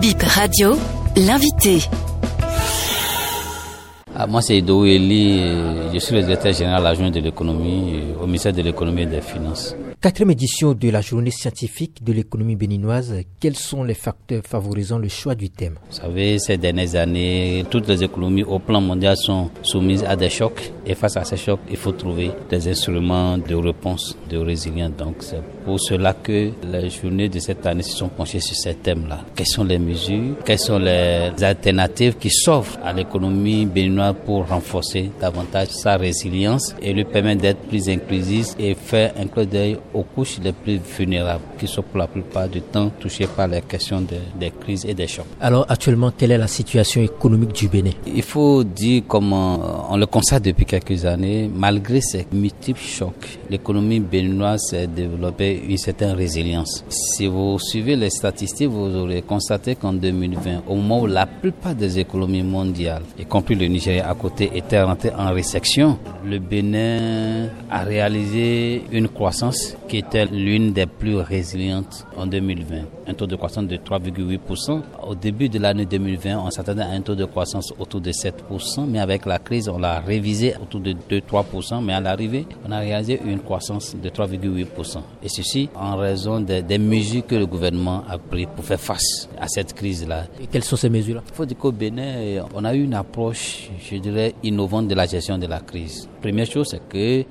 Bip Radio, l'invité. Ah, moi, c'est Edo Eli, je suis le directeur général adjoint de l'économie au ministère de l'économie et des finances. Quatrième édition de la journée scientifique de l'économie béninoise, quels sont les facteurs favorisant le choix du thème? Vous savez, ces dernières années, toutes les économies au plan mondial sont soumises à des chocs et face à ces chocs, il faut trouver des instruments de réponse, de résilience. Donc c'est pour cela que les journées de cette année se sont penchées sur ces thèmes-là. Quelles sont les mesures? Quelles sont les alternatives qui s'offrent à l'économie béninoise pour renforcer davantage sa résilience et lui permettre d'être plus inclusif et faire un clin d'œil aux couches les plus vulnérables qui sont pour la plupart du temps touchées par les questions des crises et des chocs. Alors actuellement, quelle est la situation économique du Bénin? Il faut dire comme on le constate depuis quelques années, malgré ces multiples chocs, l'économie béninoise s'est développée une certaine résilience. Si vous suivez les statistiques, vous aurez constaté qu'en 2020, au moment où la plupart des économies mondiales, y compris le Nigeria à côté, étaient rentrées en récession, le Bénin a réalisé une croissance qui était l'une des plus résilientes en 2020. Un taux de croissance de 3,8%. Au début de l'année 2020, on s'attendait à un taux de croissance autour de 7%, mais avec la crise, on l'a révisé autour de 2-3%, mais à l'arrivée, on a réalisé une croissance de 3,8%. Et ceci en raison des, des mesures que le gouvernement a prises pour faire face à cette crise-là. Et quelles sont ces mesures-là? Il faut dire qu'au Bénin, on a eu une approche, je dirais, innovante de la gestion de la crise. Première chose, c'est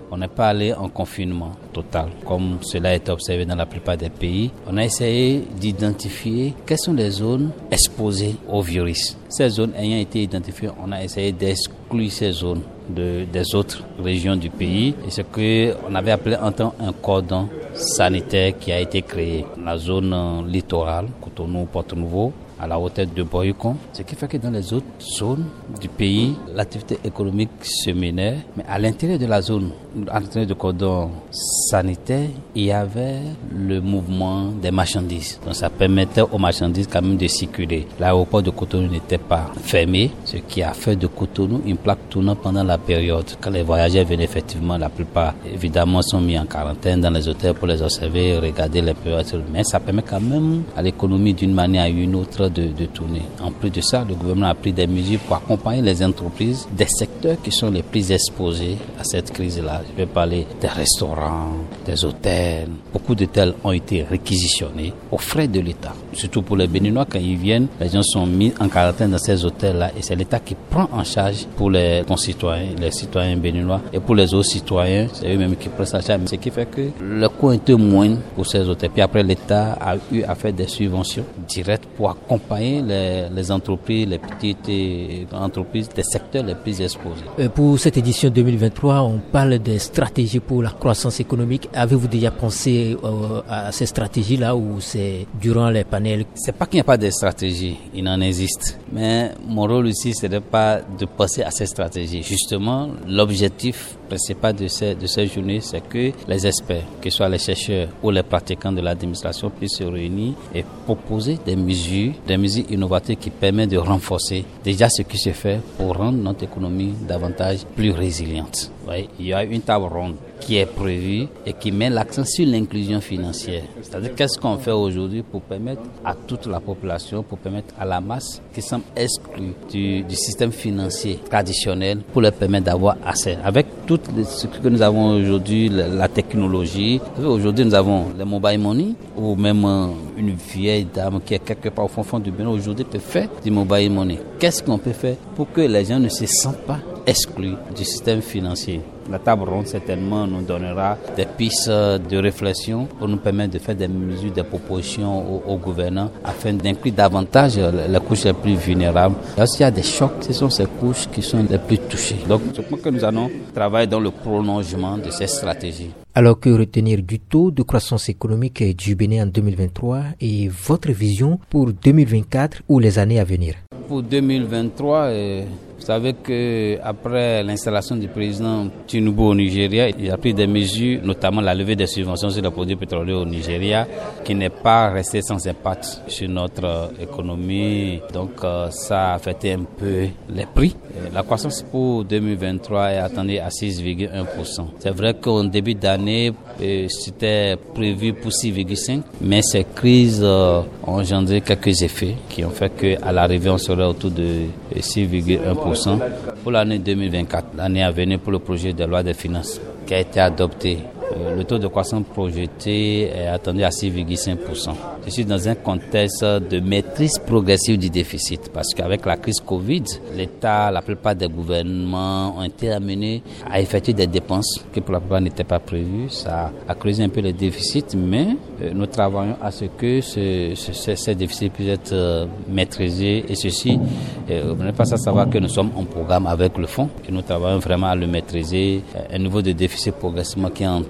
qu'on n'est pas allé en confinement total, comme cela est observé dans la plupart des pays. On a essayé d'identifier quelles sont les zones exposées au virus. Ces zones ayant été identifiées, on a essayé d'exclure ces zones de, des autres régions du pays. Et ce qu'on avait appelé en temps un cordon sanitaire qui a été créé. La zone littorale, Cotonou, Porto-Nouveau, à la hauteur de Boycon, ce qui fait que dans les autres zones du pays, l'activité économique se menait, mais à l'intérieur de la zone, à l'intérieur du cordon sanitaire, il y avait le mouvement des marchandises. Donc ça permettait aux marchandises quand même de circuler. L'aéroport de Cotonou n'était pas fermé, ce qui a fait de Cotonou une plaque tournante pendant la période. Quand les voyageurs venaient effectivement, la plupart évidemment sont mis en quarantaine dans les hôtels pour les observer, regarder les périodes. Mais ça permet quand même à l'économie d'une manière ou d'une autre de, de, tourner. En plus de ça, le gouvernement a pris des mesures pour accompagner les entreprises des secteurs qui sont les plus exposés à cette crise-là. Je vais parler des restaurants, des hôtels. Beaucoup d'hôtels ont été réquisitionnés aux frais de l'État. Surtout pour les Béninois, quand ils viennent, les gens sont mis en quarantaine dans ces hôtels-là et c'est l'État qui prend en charge pour les concitoyens, les citoyens béninois et pour les autres citoyens, c'est eux-mêmes qui prennent en charge. Ce qui fait que le coût est moindre pour ces hôtels. Puis après, l'État a eu à faire des subventions directes pour accompagner les, les, entreprises, les petites entreprises des secteurs les plus exposés. Euh, pour cette édition 2023, on parle des stratégies pour la croissance économique. Avez-vous déjà pensé euh, à ces stratégies-là ou c'est durant les panels? C'est pas qu'il n'y a pas de stratégie, il en existe. Mais mon rôle ici, ce n'est pas de passer à ces stratégies. Justement, l'objectif principal de ces, de ces journées, c'est que les experts, que ce soit les chercheurs ou les pratiquants de l'administration, puissent se réunir et proposer des mesures, des mesures innovatives qui permettent de renforcer déjà ce qui se fait pour rendre notre économie davantage plus résiliente. Il y a une table ronde qui est prévue et qui met l'accent sur l'inclusion financière. C'est-à-dire qu'est-ce qu'on fait aujourd'hui pour permettre à toute la population, pour permettre à la masse qui semble exclue du, système financier traditionnel, pour leur permettre d'avoir accès? Avec tout ce que nous avons aujourd'hui, la, technologie, aujourd'hui nous avons le mobile money ou même une vieille dame qui est quelque part au fond, fond du Bénin aujourd'hui peut faire du mobile money. Qu'est-ce qu'on peut faire pour que les gens ne se sentent pas exclus du système financier. La table ronde certainement nous donnera des pistes de réflexion pour nous permettre de faire des mesures, des propositions aux, aux gouvernants afin d'inclure davantage les couches les plus vulnérables. Lorsqu'il y a des chocs, ce sont ces couches qui sont les plus touchées. Donc je pense que nous allons travailler dans le prolongement de ces stratégies. Alors que retenir du taux de croissance économique du Bénin en 2023 et votre vision pour 2024 ou les années à venir? Pour 2023, euh, vous savez que après l'installation du président Tinubu au Nigeria, il a pris des mesures, notamment la levée des subventions sur les produits pétroliers au Nigeria, qui n'est pas resté sans impact sur notre économie. Donc ça a affecté un peu les prix. La croissance pour 2023 est attendue à 6,1%. C'est vrai qu'en début d'année, c'était prévu pour 6,5, mais ces crises ont engendré quelques effets qui ont fait qu'à l'arrivée, on serait autour de 6,1% pour l'année 2024, l'année à venir pour le projet de loi des finances qui a été adopté euh, le taux de croissance projeté est attendu à 6,5%. Je suis dans un contexte de maîtrise progressive du déficit parce qu'avec la crise Covid, l'État, la plupart des gouvernements ont été amenés à effectuer des dépenses qui pour la plupart n'étaient pas prévues. Ça a creusé un peu le déficit, mais euh, nous travaillons à ce que ce, déficits puissent être euh, maîtrisés et ceci, vous n'êtes pas à savoir que nous sommes en programme avec le fonds et nous travaillons vraiment à le maîtriser. Un niveau de déficit progressivement qui est en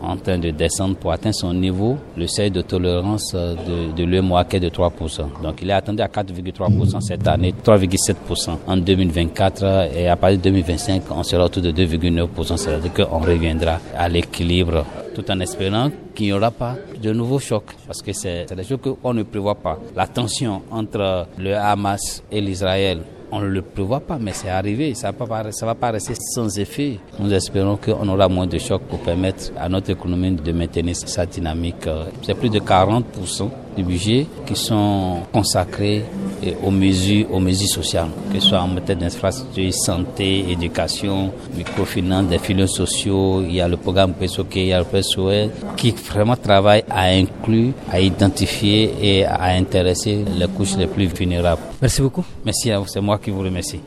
en train de descendre pour atteindre son niveau, le seuil de tolérance de, de l'UMOA qui est de 3%. Donc il est attendu à 4,3% cette année, 3,7% en 2024 et à partir de 2025, on sera autour de 2,9%, c'est-à-dire qu'on reviendra à l'équilibre tout en espérant qu'il n'y aura pas de nouveaux chocs, parce que c'est des choses qu'on ne prévoit pas. La tension entre le Hamas et l'Israël on ne le prévoit pas, mais c'est arrivé. Ça ne va, pas rester sans effet. Nous espérons qu'on aura moins de chocs pour permettre à notre économie de maintenir sa dynamique. C'est plus de 40% du budget qui sont consacrés aux mesures, aux mesures sociales, que ce soit en matière d'infrastructure, santé, éducation, microfinance, des filets sociaux. Il y a le programme PSOK, il y a le PSOE qui vraiment travaille à inclure, à identifier et à intéresser les couches les plus vulnérables. Merci beaucoup. Merci à vous, c'est moi qui vous remercie.